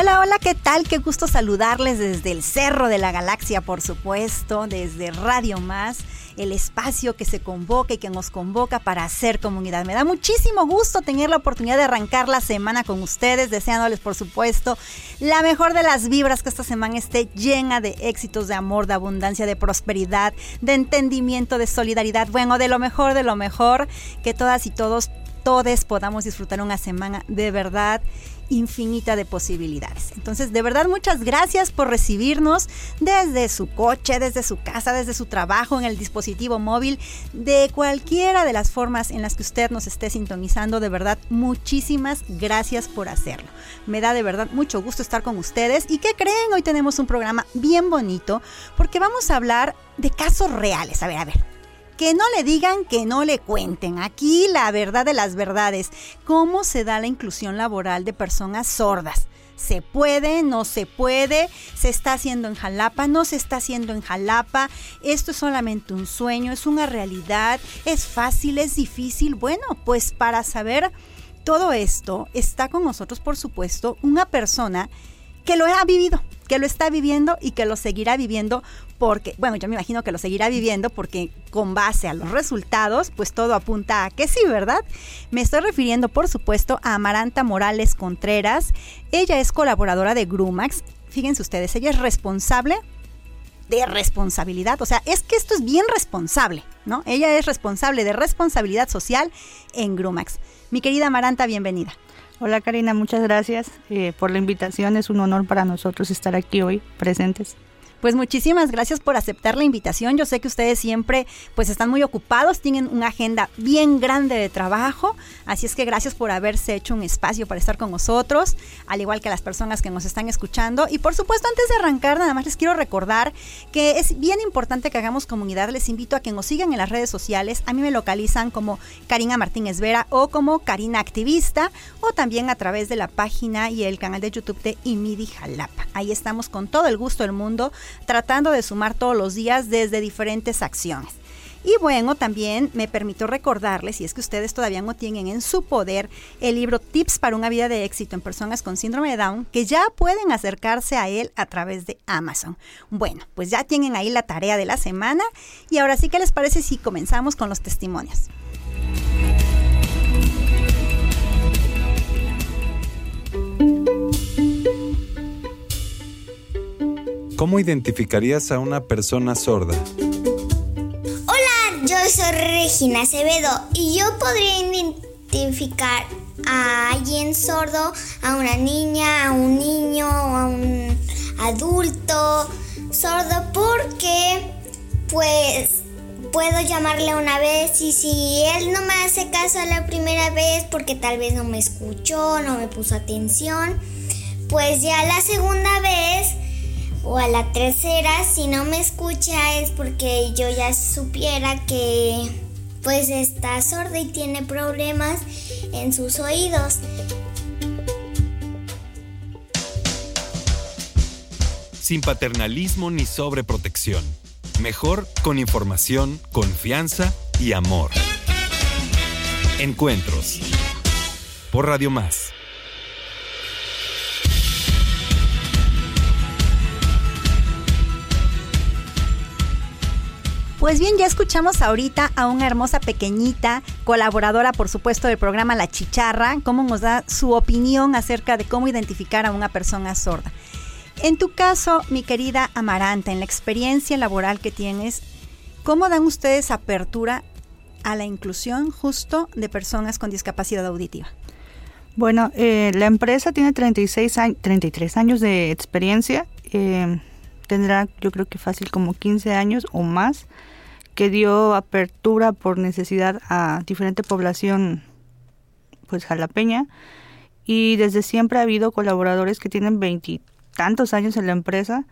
Hola, hola, ¿qué tal? Qué gusto saludarles desde el Cerro de la Galaxia, por supuesto, desde Radio Más, el espacio que se convoca y que nos convoca para hacer comunidad. Me da muchísimo gusto tener la oportunidad de arrancar la semana con ustedes, deseándoles, por supuesto, la mejor de las vibras, que esta semana esté llena de éxitos, de amor, de abundancia, de prosperidad, de entendimiento, de solidaridad, bueno, de lo mejor, de lo mejor, que todas y todos todos podamos disfrutar una semana de verdad infinita de posibilidades. Entonces, de verdad, muchas gracias por recibirnos desde su coche, desde su casa, desde su trabajo, en el dispositivo móvil, de cualquiera de las formas en las que usted nos esté sintonizando. De verdad, muchísimas gracias por hacerlo. Me da de verdad mucho gusto estar con ustedes. ¿Y qué creen? Hoy tenemos un programa bien bonito porque vamos a hablar de casos reales. A ver, a ver que no le digan, que no le cuenten. Aquí la verdad de las verdades. ¿Cómo se da la inclusión laboral de personas sordas? ¿Se puede? ¿No se puede? ¿Se está haciendo en Jalapa? ¿No se está haciendo en Jalapa? ¿Esto es solamente un sueño? ¿Es una realidad? ¿Es fácil? ¿Es difícil? Bueno, pues para saber todo esto está con nosotros, por supuesto, una persona que lo ha vivido, que lo está viviendo y que lo seguirá viviendo porque, bueno, yo me imagino que lo seguirá viviendo porque con base a los resultados, pues todo apunta a que sí, ¿verdad? Me estoy refiriendo, por supuesto, a Amaranta Morales Contreras. Ella es colaboradora de Grumax. Fíjense ustedes, ella es responsable de responsabilidad. O sea, es que esto es bien responsable, ¿no? Ella es responsable de responsabilidad social en Grumax. Mi querida Amaranta, bienvenida. Hola Karina, muchas gracias eh, por la invitación. Es un honor para nosotros estar aquí hoy presentes. Pues muchísimas gracias por aceptar la invitación. Yo sé que ustedes siempre pues están muy ocupados, tienen una agenda bien grande de trabajo, así es que gracias por haberse hecho un espacio para estar con nosotros, al igual que las personas que nos están escuchando. Y por supuesto, antes de arrancar, nada más les quiero recordar que es bien importante que hagamos comunidad. Les invito a que nos sigan en las redes sociales. A mí me localizan como Karina Martínez Vera o como Karina Activista o también a través de la página y el canal de YouTube de Imidi Jalapa. Ahí estamos con todo el gusto del mundo tratando de sumar todos los días desde diferentes acciones. Y bueno, también me permito recordarles, si es que ustedes todavía no tienen en su poder el libro Tips para una vida de éxito en personas con síndrome de Down, que ya pueden acercarse a él a través de Amazon. Bueno, pues ya tienen ahí la tarea de la semana y ahora sí, ¿qué les parece si comenzamos con los testimonios? ¿Cómo identificarías a una persona sorda? Hola, yo soy Regina Acevedo y yo podría identificar a alguien sordo, a una niña, a un niño, a un adulto sordo porque pues puedo llamarle una vez y si él no me hace caso la primera vez porque tal vez no me escuchó, no me puso atención, pues ya la segunda vez o a la tercera, si no me escucha es porque yo ya supiera que pues está sorda y tiene problemas en sus oídos. Sin paternalismo ni sobreprotección. Mejor con información, confianza y amor. Encuentros. Por Radio Más Pues bien, ya escuchamos ahorita a una hermosa pequeñita, colaboradora por supuesto del programa La Chicharra, cómo nos da su opinión acerca de cómo identificar a una persona sorda. En tu caso, mi querida Amaranta, en la experiencia laboral que tienes, ¿Cómo dan ustedes apertura a la inclusión justo de personas con discapacidad auditiva? Bueno, eh, la empresa tiene 36 33 años de experiencia. Eh, tendrá yo creo que fácil como 15 años o más que dio apertura por necesidad a diferente población pues jalapeña y desde siempre ha habido colaboradores que tienen veintitantos años en la empresa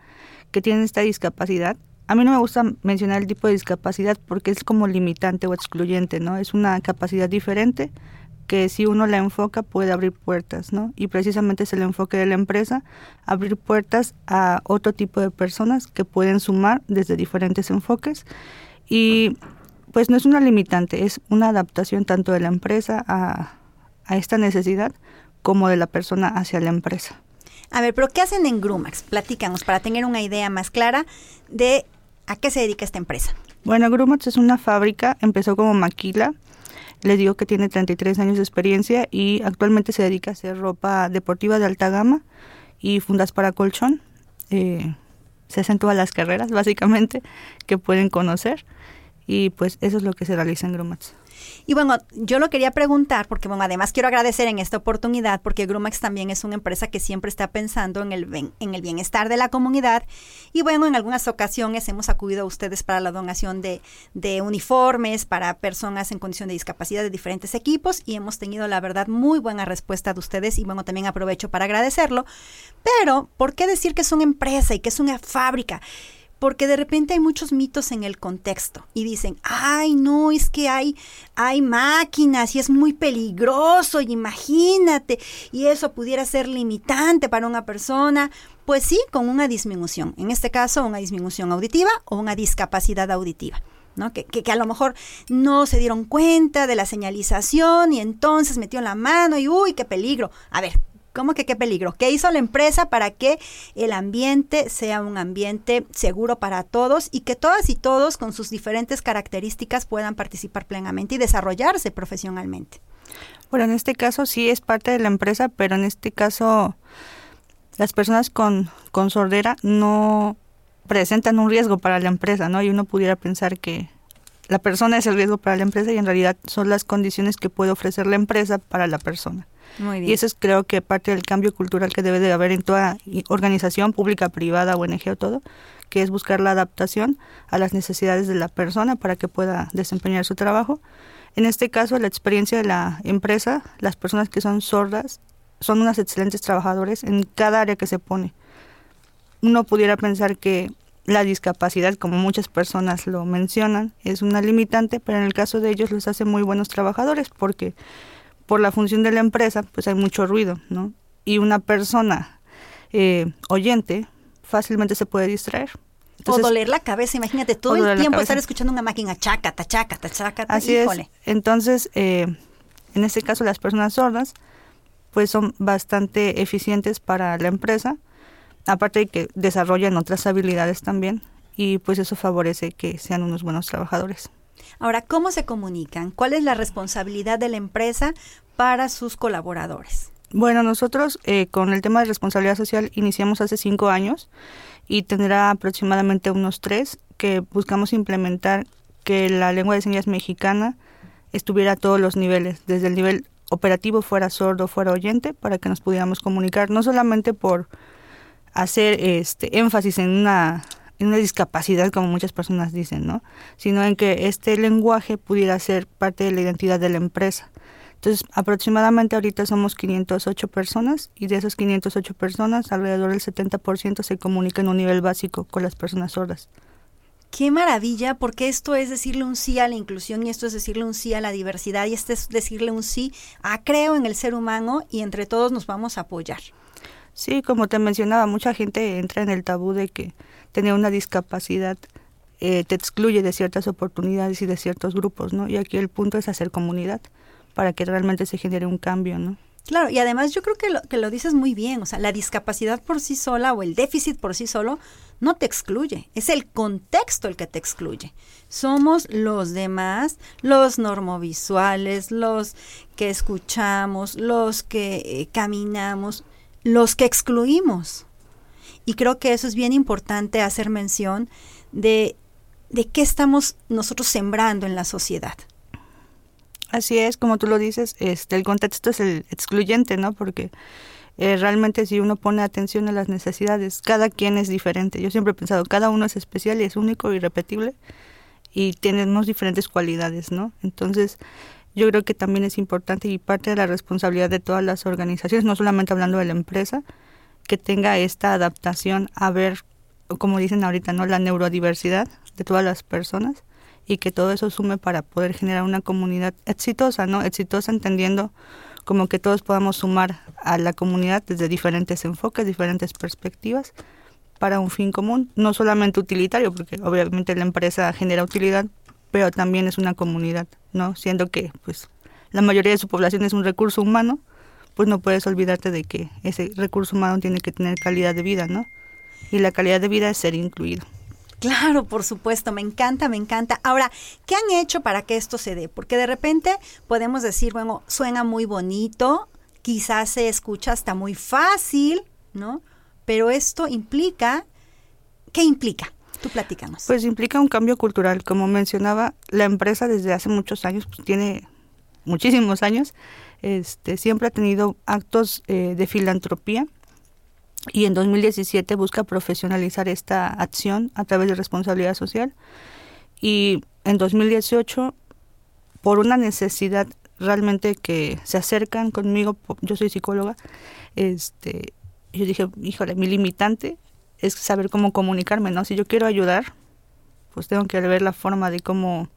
que tienen esta discapacidad. A mí no me gusta mencionar el tipo de discapacidad porque es como limitante o excluyente, ¿no? Es una capacidad diferente que si uno la enfoca puede abrir puertas, ¿no? Y precisamente es el enfoque de la empresa, abrir puertas a otro tipo de personas que pueden sumar desde diferentes enfoques y pues no es una limitante, es una adaptación tanto de la empresa a, a esta necesidad como de la persona hacia la empresa. A ver, pero ¿qué hacen en Grumax? Platícanos para tener una idea más clara de a qué se dedica esta empresa. Bueno, Grumax es una fábrica, empezó como maquila, le digo que tiene 33 años de experiencia y actualmente se dedica a hacer ropa deportiva de alta gama y fundas para colchón. Eh, se hacen todas las carreras, básicamente, que pueden conocer. Y pues eso es lo que se realiza en Grumats. Y bueno, yo lo quería preguntar, porque bueno, además quiero agradecer en esta oportunidad, porque Grumax también es una empresa que siempre está pensando en el, en el bienestar de la comunidad. Y bueno, en algunas ocasiones hemos acudido a ustedes para la donación de, de uniformes para personas en condición de discapacidad de diferentes equipos y hemos tenido, la verdad, muy buena respuesta de ustedes y bueno, también aprovecho para agradecerlo. Pero, ¿por qué decir que es una empresa y que es una fábrica? Porque de repente hay muchos mitos en el contexto y dicen, ay, no, es que hay, hay máquinas y es muy peligroso, imagínate, y eso pudiera ser limitante para una persona. Pues sí, con una disminución, en este caso una disminución auditiva o una discapacidad auditiva. ¿no? Que, que, que, a lo mejor no se dieron cuenta de la señalización y entonces metió la mano y uy, qué peligro. A ver, ¿Cómo que qué peligro? ¿Qué hizo la empresa para que el ambiente sea un ambiente seguro para todos y que todas y todos con sus diferentes características puedan participar plenamente y desarrollarse profesionalmente? Bueno, en este caso sí es parte de la empresa, pero en este caso las personas con, con sordera no presentan un riesgo para la empresa, ¿no? Y uno pudiera pensar que la persona es el riesgo para la empresa y en realidad son las condiciones que puede ofrecer la empresa para la persona. Y eso es creo que parte del cambio cultural que debe de haber en toda organización pública, privada, ONG o todo, que es buscar la adaptación a las necesidades de la persona para que pueda desempeñar su trabajo. En este caso, la experiencia de la empresa, las personas que son sordas son unas excelentes trabajadores en cada área que se pone. Uno pudiera pensar que la discapacidad, como muchas personas lo mencionan, es una limitante, pero en el caso de ellos los hace muy buenos trabajadores porque por la función de la empresa, pues hay mucho ruido, ¿no? Y una persona eh, oyente fácilmente se puede distraer. o doler la cabeza, imagínate, todo el tiempo estar escuchando una máquina chaca, chaca, chaca, Así híjole. Es. Entonces, eh, en este caso las personas sordas, pues son bastante eficientes para la empresa, aparte de que desarrollan otras habilidades también, y pues eso favorece que sean unos buenos trabajadores. Ahora, ¿cómo se comunican? ¿Cuál es la responsabilidad de la empresa para sus colaboradores? Bueno, nosotros eh, con el tema de responsabilidad social iniciamos hace cinco años y tendrá aproximadamente unos tres que buscamos implementar que la lengua de señas mexicana estuviera a todos los niveles, desde el nivel operativo fuera sordo, fuera oyente, para que nos pudiéramos comunicar, no solamente por hacer este énfasis en una en una discapacidad, como muchas personas dicen, ¿no? Sino en que este lenguaje pudiera ser parte de la identidad de la empresa. Entonces, aproximadamente ahorita somos 508 personas y de esas 508 personas, alrededor del 70% se comunica en un nivel básico con las personas sordas. Qué maravilla, porque esto es decirle un sí a la inclusión y esto es decirle un sí a la diversidad y esto es decirle un sí a creo en el ser humano y entre todos nos vamos a apoyar. Sí, como te mencionaba, mucha gente entra en el tabú de que tener una discapacidad eh, te excluye de ciertas oportunidades y de ciertos grupos, ¿no? Y aquí el punto es hacer comunidad para que realmente se genere un cambio, ¿no? Claro, y además yo creo que lo, que lo dices muy bien, o sea, la discapacidad por sí sola o el déficit por sí solo no te excluye, es el contexto el que te excluye. Somos los demás, los normovisuales, los que escuchamos, los que eh, caminamos, los que excluimos. Y creo que eso es bien importante hacer mención de de qué estamos nosotros sembrando en la sociedad. Así es, como tú lo dices, este, el contexto es el excluyente, ¿no? Porque eh, realmente si uno pone atención a las necesidades, cada quien es diferente. Yo siempre he pensado, cada uno es especial y es único irrepetible y tenemos diferentes cualidades, ¿no? Entonces, yo creo que también es importante y parte de la responsabilidad de todas las organizaciones, no solamente hablando de la empresa, que tenga esta adaptación a ver, como dicen ahorita, ¿no? La neurodiversidad de todas las personas y que todo eso sume para poder generar una comunidad exitosa, ¿no? Exitosa entendiendo como que todos podamos sumar a la comunidad desde diferentes enfoques, diferentes perspectivas para un fin común, no solamente utilitario, porque obviamente la empresa genera utilidad, pero también es una comunidad, ¿no? Siendo que pues la mayoría de su población es un recurso humano, pues no puedes olvidarte de que ese recurso humano tiene que tener calidad de vida, ¿no? Y la calidad de vida es ser incluido. Claro, por supuesto, me encanta, me encanta. Ahora, ¿qué han hecho para que esto se dé? Porque de repente podemos decir, bueno, suena muy bonito, quizás se escucha hasta muy fácil, ¿no? Pero esto implica, ¿qué implica? Tú platícanos. Pues implica un cambio cultural. Como mencionaba, la empresa desde hace muchos años, pues tiene muchísimos años, este, siempre ha tenido actos eh, de filantropía y en 2017 busca profesionalizar esta acción a través de responsabilidad social y en 2018 por una necesidad realmente que se acercan conmigo, yo soy psicóloga, este, yo dije, híjole, mi limitante es saber cómo comunicarme, ¿no? Si yo quiero ayudar, pues tengo que ver la forma de cómo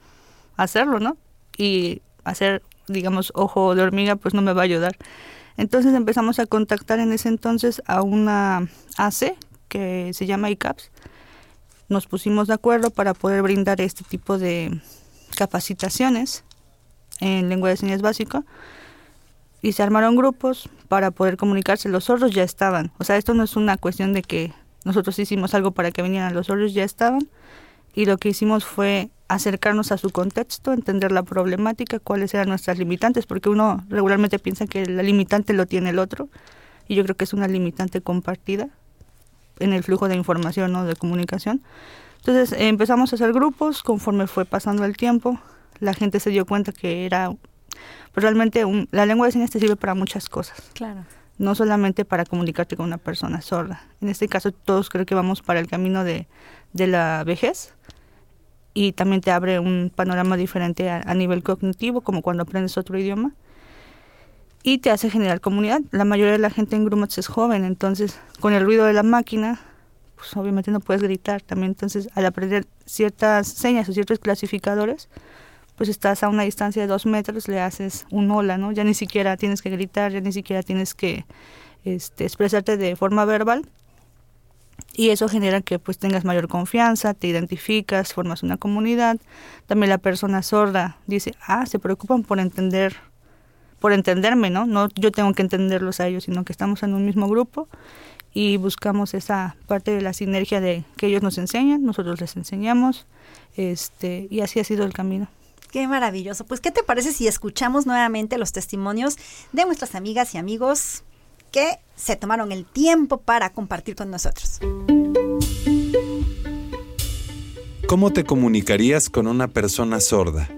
hacerlo, ¿no? Y hacer, digamos, ojo de hormiga, pues no me va a ayudar. Entonces empezamos a contactar en ese entonces a una AC que se llama ICAPS. Nos pusimos de acuerdo para poder brindar este tipo de capacitaciones en lengua de señas básica y se armaron grupos para poder comunicarse. Los sordos ya estaban. O sea, esto no es una cuestión de que nosotros hicimos algo para que vinieran, los sordos ya estaban y lo que hicimos fue acercarnos a su contexto, entender la problemática, cuáles eran nuestras limitantes, porque uno regularmente piensa que la limitante lo tiene el otro, y yo creo que es una limitante compartida en el flujo de información o de comunicación. Entonces empezamos a hacer grupos, conforme fue pasando el tiempo, la gente se dio cuenta que era, pues realmente la lengua de señas te sirve para muchas cosas. Claro. No solamente para comunicarte con una persona sorda. En este caso todos creo que vamos para el camino de, de la vejez y también te abre un panorama diferente a, nivel cognitivo, como cuando aprendes otro idioma. Y te hace generar comunidad. La mayoría de la gente en Grumats es joven, entonces con el ruido de la máquina, pues obviamente no puedes gritar también. Entonces al aprender ciertas señas o ciertos clasificadores, pues estás a una distancia de dos metros, le haces un hola, ¿no? Ya ni siquiera tienes que gritar, ya ni siquiera tienes que este, expresarte de forma verbal, y eso genera que pues tengas mayor confianza, te identificas, formas una comunidad. También la persona sorda dice, ah, se preocupan por entender, por entenderme, ¿no? No yo tengo que entenderlos a ellos, sino que estamos en un mismo grupo y buscamos esa parte de la sinergia de que ellos nos enseñan, nosotros les enseñamos, este, y así ha sido el camino. Qué maravilloso. Pues, ¿qué te parece si escuchamos nuevamente los testimonios de nuestras amigas y amigos que se tomaron el tiempo para compartir con nosotros. ¿Cómo te comunicarías con una persona sorda?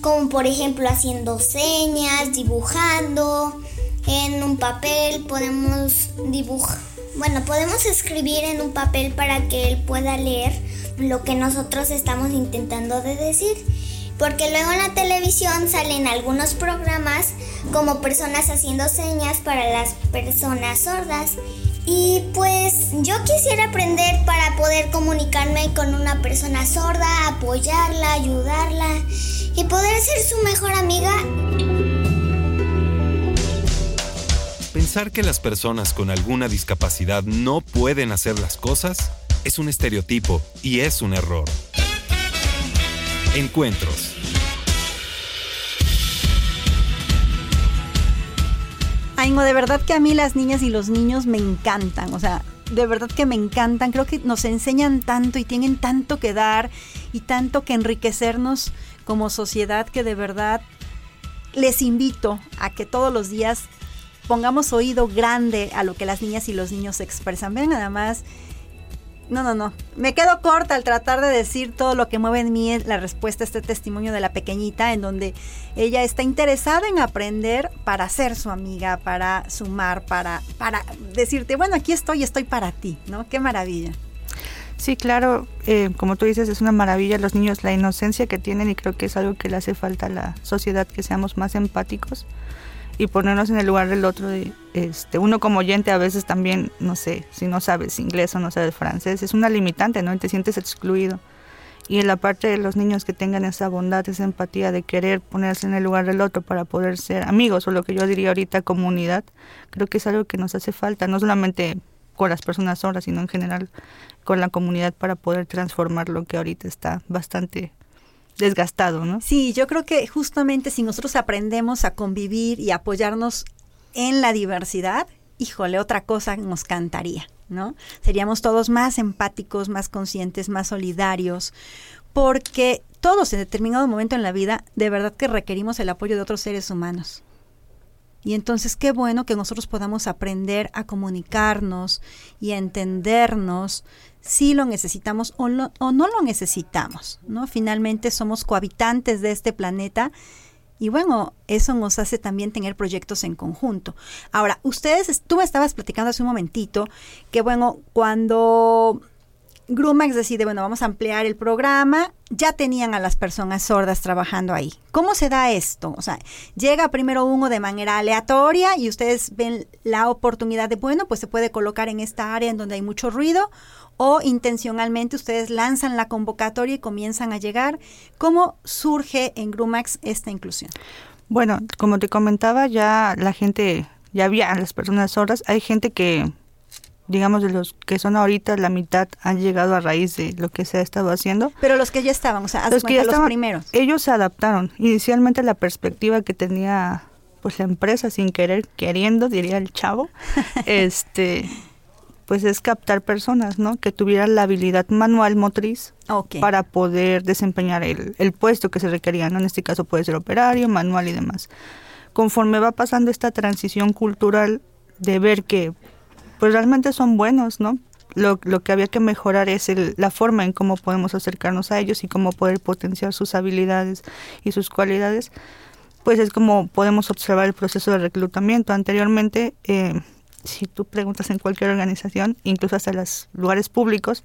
Como por ejemplo haciendo señas, dibujando. En un papel podemos dibujar. Bueno, podemos escribir en un papel para que él pueda leer lo que nosotros estamos intentando de decir porque luego en la televisión salen algunos programas como personas haciendo señas para las personas sordas. Y pues yo quisiera aprender para poder comunicarme con una persona sorda, apoyarla, ayudarla y poder ser su mejor amiga. Pensar que las personas con alguna discapacidad no pueden hacer las cosas es un estereotipo y es un error. Encuentros. Aingo, de verdad que a mí las niñas y los niños me encantan, o sea, de verdad que me encantan, creo que nos enseñan tanto y tienen tanto que dar y tanto que enriquecernos como sociedad que de verdad les invito a que todos los días pongamos oído grande a lo que las niñas y los niños expresan. Ven nada más no, no, no. Me quedo corta al tratar de decir todo lo que mueve en mí la respuesta a este testimonio de la pequeñita, en donde ella está interesada en aprender para ser su amiga, para sumar, para, para decirte, bueno, aquí estoy, estoy para ti, ¿no? Qué maravilla. Sí, claro, eh, como tú dices, es una maravilla los niños, la inocencia que tienen y creo que es algo que le hace falta a la sociedad, que seamos más empáticos y ponernos en el lugar del otro. Este, uno como oyente a veces también, no sé, si no sabes inglés o no sabes francés, es una limitante, ¿no? Y te sientes excluido. Y en la parte de los niños que tengan esa bondad, esa empatía de querer ponerse en el lugar del otro para poder ser amigos o lo que yo diría ahorita comunidad, creo que es algo que nos hace falta, no solamente con las personas solas, sino en general con la comunidad para poder transformar lo que ahorita está bastante desgastado, ¿no? Sí, yo creo que justamente si nosotros aprendemos a convivir y apoyarnos en la diversidad, híjole, otra cosa nos cantaría, ¿no? Seríamos todos más empáticos, más conscientes, más solidarios, porque todos en determinado momento en la vida de verdad que requerimos el apoyo de otros seres humanos. Y entonces qué bueno que nosotros podamos aprender a comunicarnos y a entendernos si lo necesitamos o, o no lo necesitamos, ¿no? Finalmente somos cohabitantes de este planeta y bueno, eso nos hace también tener proyectos en conjunto. Ahora, ustedes, tú me estabas platicando hace un momentito que bueno, cuando Grumax decide, bueno, vamos a ampliar el programa, ya tenían a las personas sordas trabajando ahí. ¿Cómo se da esto? O sea, llega primero uno de manera aleatoria y ustedes ven la oportunidad de, bueno, pues se puede colocar en esta área en donde hay mucho ruido o intencionalmente ustedes lanzan la convocatoria y comienzan a llegar. ¿Cómo surge en Grumax esta inclusión? Bueno, como te comentaba, ya la gente, ya había las personas sordas, hay gente que digamos, de los que son ahorita, la mitad han llegado a raíz de lo que se ha estado haciendo. Pero los que ya estaban, o sea, los, que ya los primeros. Ellos se adaptaron. Inicialmente la perspectiva que tenía pues la empresa sin querer, queriendo, diría el chavo, este pues es captar personas, ¿no? Que tuvieran la habilidad manual motriz para poder desempeñar el, el puesto que se requería, ¿no? En este caso puede ser operario, manual y demás. Conforme va pasando esta transición cultural de ver que pues realmente son buenos, ¿no? Lo, lo que había que mejorar es el, la forma en cómo podemos acercarnos a ellos y cómo poder potenciar sus habilidades y sus cualidades. Pues es como podemos observar el proceso de reclutamiento. Anteriormente, eh, si tú preguntas en cualquier organización, incluso hasta los lugares públicos,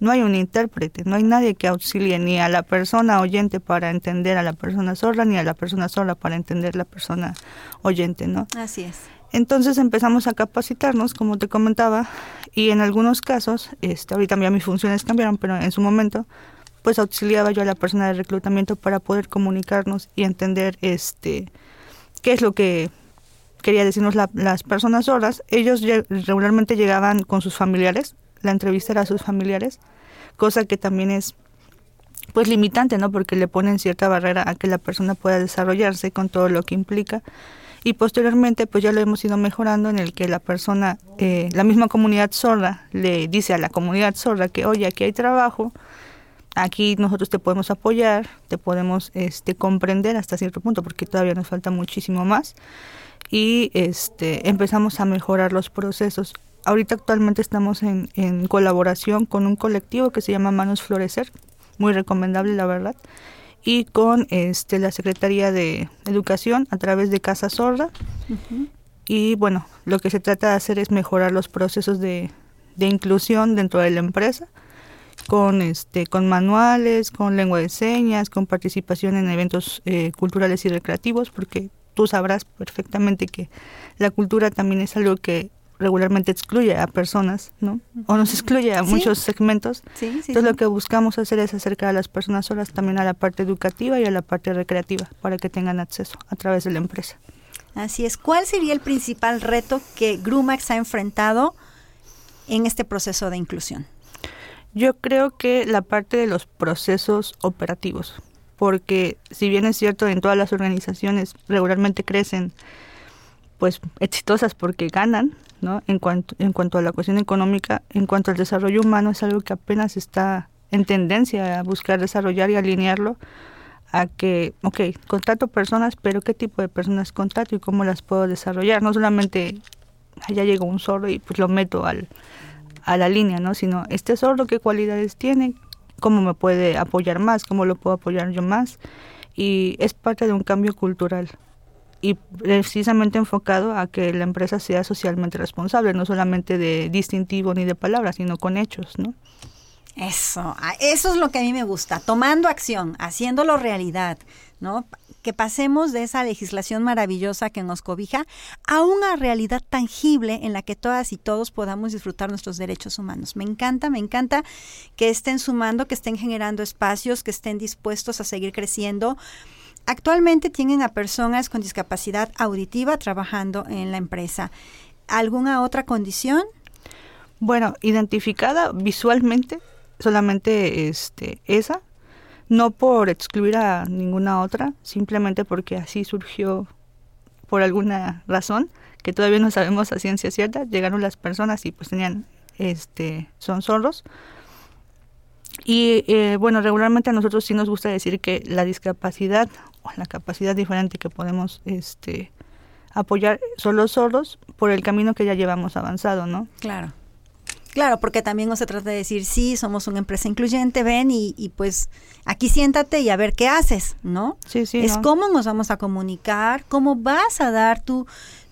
no hay un intérprete, no hay nadie que auxilie ni a la persona oyente para entender a la persona sorda, ni a la persona sorda para entender a la persona oyente, ¿no? Así es. Entonces empezamos a capacitarnos, como te comentaba, y en algunos casos, este, ahorita ya mis funciones cambiaron, pero en su momento, pues auxiliaba yo a la persona de reclutamiento para poder comunicarnos y entender este qué es lo que quería decirnos las personas sordas. Ellos regularmente llegaban con sus familiares, la entrevista era a sus familiares, cosa que también es pues limitante, ¿no? Porque le ponen cierta barrera a que la persona pueda desarrollarse con todo lo que implica y posteriormente pues ya lo hemos ido mejorando en el que la persona, eh, la misma comunidad sorda le dice a la comunidad sorda que oye aquí hay trabajo, aquí nosotros te podemos apoyar, te podemos este, comprender hasta cierto punto porque todavía nos falta muchísimo más y este, empezamos a mejorar los procesos. Ahorita actualmente estamos en, en colaboración con un colectivo que se llama Manos Florecer, muy recomendable la verdad, y con este, la Secretaría de Educación a través de Casa Sorda. Y bueno, lo que se trata de hacer es mejorar los procesos de, de inclusión dentro de la empresa con este con manuales, con lengua de señas, con participación en eventos eh, culturales y recreativos, porque tú sabrás perfectamente que la cultura también es algo que regularmente excluye a personas, ¿no? O nos excluye a muchos segmentos. Entonces lo que buscamos hacer es acercar a las personas solas también a la parte educativa y a la parte recreativa para que tengan acceso a través de la empresa. Así es. ¿Cuál sería el principal reto que Grumax ha enfrentado en este proceso de inclusión? Yo creo que la parte de los procesos operativos, porque si bien es cierto en todas las organizaciones regularmente crecen pues exitosas porque ganan, ¿no? En cuanto, en cuanto a la cuestión económica, en cuanto al desarrollo humano, es algo que apenas está en tendencia a buscar desarrollar y alinearlo a que, ok, contrato personas, pero qué tipo de personas contrato y cómo las puedo desarrollar. No solamente allá llegó un solo y pues lo meto al, a la línea, ¿no? Sino, este sordo, ¿qué cualidades tiene? ¿Cómo me puede apoyar más? ¿Cómo lo puedo apoyar yo más? Y es parte de un cambio cultural y precisamente enfocado a que la empresa sea socialmente responsable, no solamente de distintivo ni de palabras, sino con hechos, ¿no? Eso, eso es lo que a mí me gusta, tomando acción, haciéndolo realidad, ¿no? Que pasemos de esa legislación maravillosa que nos cobija a una realidad tangible en la que todas y todos podamos disfrutar nuestros derechos humanos. Me encanta, me encanta que estén sumando, que estén generando espacios, que estén dispuestos a seguir creciendo. Actualmente tienen a personas con discapacidad auditiva trabajando en la empresa. ¿Alguna otra condición? Bueno, identificada visualmente solamente este, esa, no por excluir a ninguna otra, simplemente porque así surgió por alguna razón que todavía no sabemos a ciencia cierta, llegaron las personas y pues tenían, este, son sordos. Y eh, bueno, regularmente a nosotros sí nos gusta decir que la discapacidad o la capacidad diferente que podemos este, apoyar son los sordos por el camino que ya llevamos avanzado, ¿no? Claro. Claro, porque también no se trata de decir, sí, somos una empresa incluyente, ven y, y pues aquí siéntate y a ver qué haces, ¿no? Sí, sí. Es cómo nos vamos a comunicar, cómo vas a dar tu,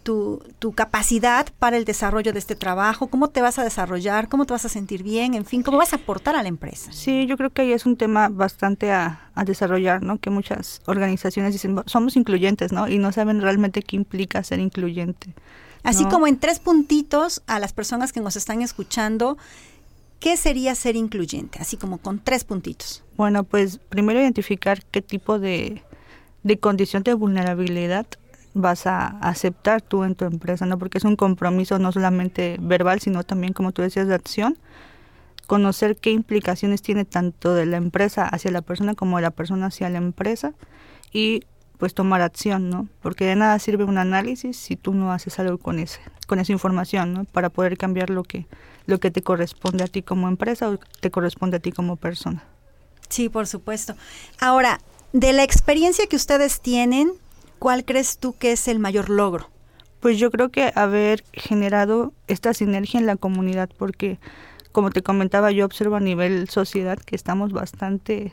tu, tu, capacidad para el desarrollo de este trabajo, cómo te vas a desarrollar, cómo te vas a sentir bien, en fin, cómo vas a aportar a la empresa. Sí, yo creo que ahí es un tema bastante a, a desarrollar, ¿no? Que muchas organizaciones dicen, somos incluyentes, ¿no? Y no saben realmente qué implica ser incluyente. Así como en tres puntitos a las personas que nos están escuchando, ¿qué sería ser incluyente? Así como con tres puntitos. Bueno, pues primero identificar qué tipo de, de condición de vulnerabilidad vas a aceptar tú en tu empresa, ¿no? Porque es un compromiso no solamente verbal, sino también, como tú decías, de acción. Conocer qué implicaciones tiene tanto de la empresa hacia la persona como de la persona hacia la empresa y pues tomar acción, ¿no? Porque de nada sirve un análisis si tú no haces algo con ese, con esa información, ¿no? Para poder cambiar lo que, lo que te corresponde a ti como empresa o te corresponde a ti como persona. Sí, por supuesto. Ahora, de la experiencia que ustedes tienen, ¿cuál crees tú que es el mayor logro? Pues yo creo que haber generado esta sinergia en la comunidad, porque como te comentaba, yo observo a nivel sociedad que estamos bastante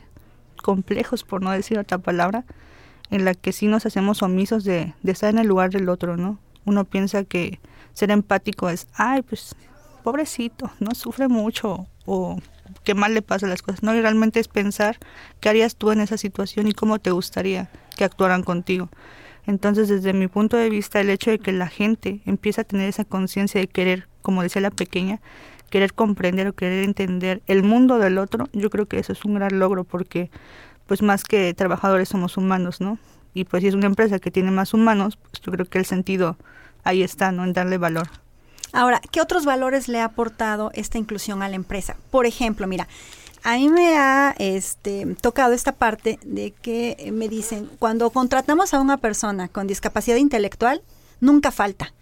complejos, por no decir otra palabra, en la que sí nos hacemos omisos de, estar en el lugar del otro, ¿no? Uno piensa que ser empático es, ay, pues pobrecito, no sufre mucho o qué mal le pasa las cosas. No, y realmente es pensar qué harías tú en esa situación y cómo te gustaría que actuaran contigo. Entonces, desde mi punto de vista, el hecho de que la gente empiece a tener esa conciencia de querer, como decía la pequeña, querer comprender o querer entender el mundo del otro, yo creo que eso es un gran logro porque pues más que trabajadores somos humanos, ¿no? Y pues si es una empresa que tiene más humanos, pues yo creo que el sentido ahí está, ¿no? En darle valor. Ahora, ¿qué otros valores le ha aportado esta inclusión a la empresa? Por ejemplo, mira, a mí me ha este, tocado esta parte de que me dicen, cuando contratamos a una persona con discapacidad intelectual, nunca falta.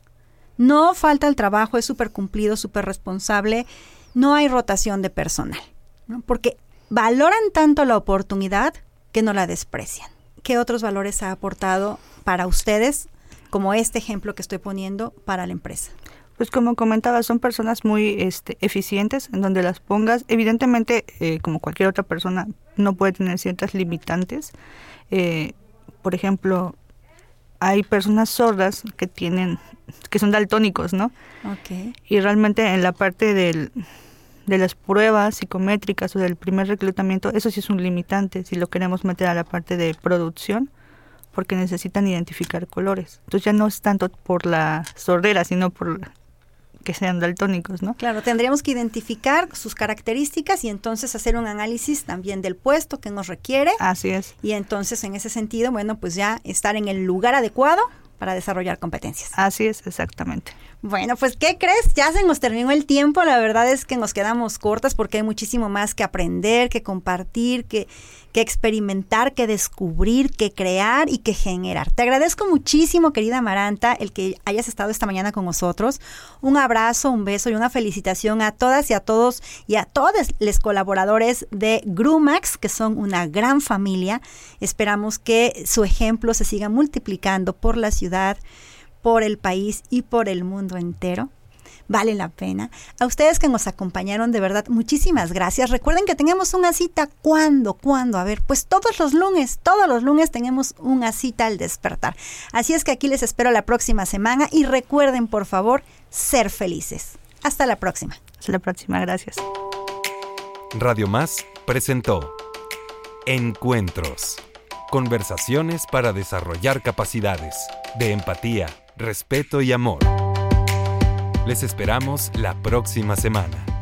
No falta el trabajo, es súper cumplido, súper responsable, no hay rotación de personal, ¿no? porque valoran tanto la oportunidad que no la desprecian. ¿Qué otros valores ha aportado para ustedes, como este ejemplo que estoy poniendo, para la empresa? Pues como comentaba, son personas muy este, eficientes en donde las pongas. Evidentemente, eh, como cualquier otra persona, no puede tener ciertas limitantes. Eh, por ejemplo, hay personas sordas que tienen, que son daltónicos, ¿no? Okay. Y realmente en la parte del, de las pruebas psicométricas o del primer reclutamiento, eso sí es un limitante si lo queremos meter a la parte de producción, porque necesitan identificar colores. Entonces ya no es tanto por la sordera, sino por que sean daltónicos, ¿no? Claro, tendríamos que identificar sus características y entonces hacer un análisis también del puesto que nos requiere. Así es. Y entonces en ese sentido, bueno, pues ya estar en el lugar adecuado para desarrollar competencias. Así es, exactamente. Bueno, pues ¿qué crees? Ya se nos terminó el tiempo, la verdad es que nos quedamos cortas porque hay muchísimo más que aprender, que compartir, que, que experimentar, que descubrir, que crear y que generar. Te agradezco muchísimo, querida Maranta, el que hayas estado esta mañana con nosotros. Un abrazo, un beso y una felicitación a todas y a todos y a todos los colaboradores de Grumax, que son una gran familia. Esperamos que su ejemplo se siga multiplicando por la ciudad por el país y por el mundo entero. vale la pena. A ustedes que nos acompañaron, de verdad, muchísimas gracias. Recuerden que tenemos una cita. ¿Cuándo? ¿Cuándo? A ver, pues todos los lunes, todos los lunes tenemos una cita al despertar. Así es que aquí les espero la próxima semana y recuerden, por favor, ser felices. Hasta la próxima. Hasta la próxima, gracias. Radio Más presentó Encuentros. Conversaciones para desarrollar capacidades de empatía, respeto y amor. Les esperamos la próxima semana.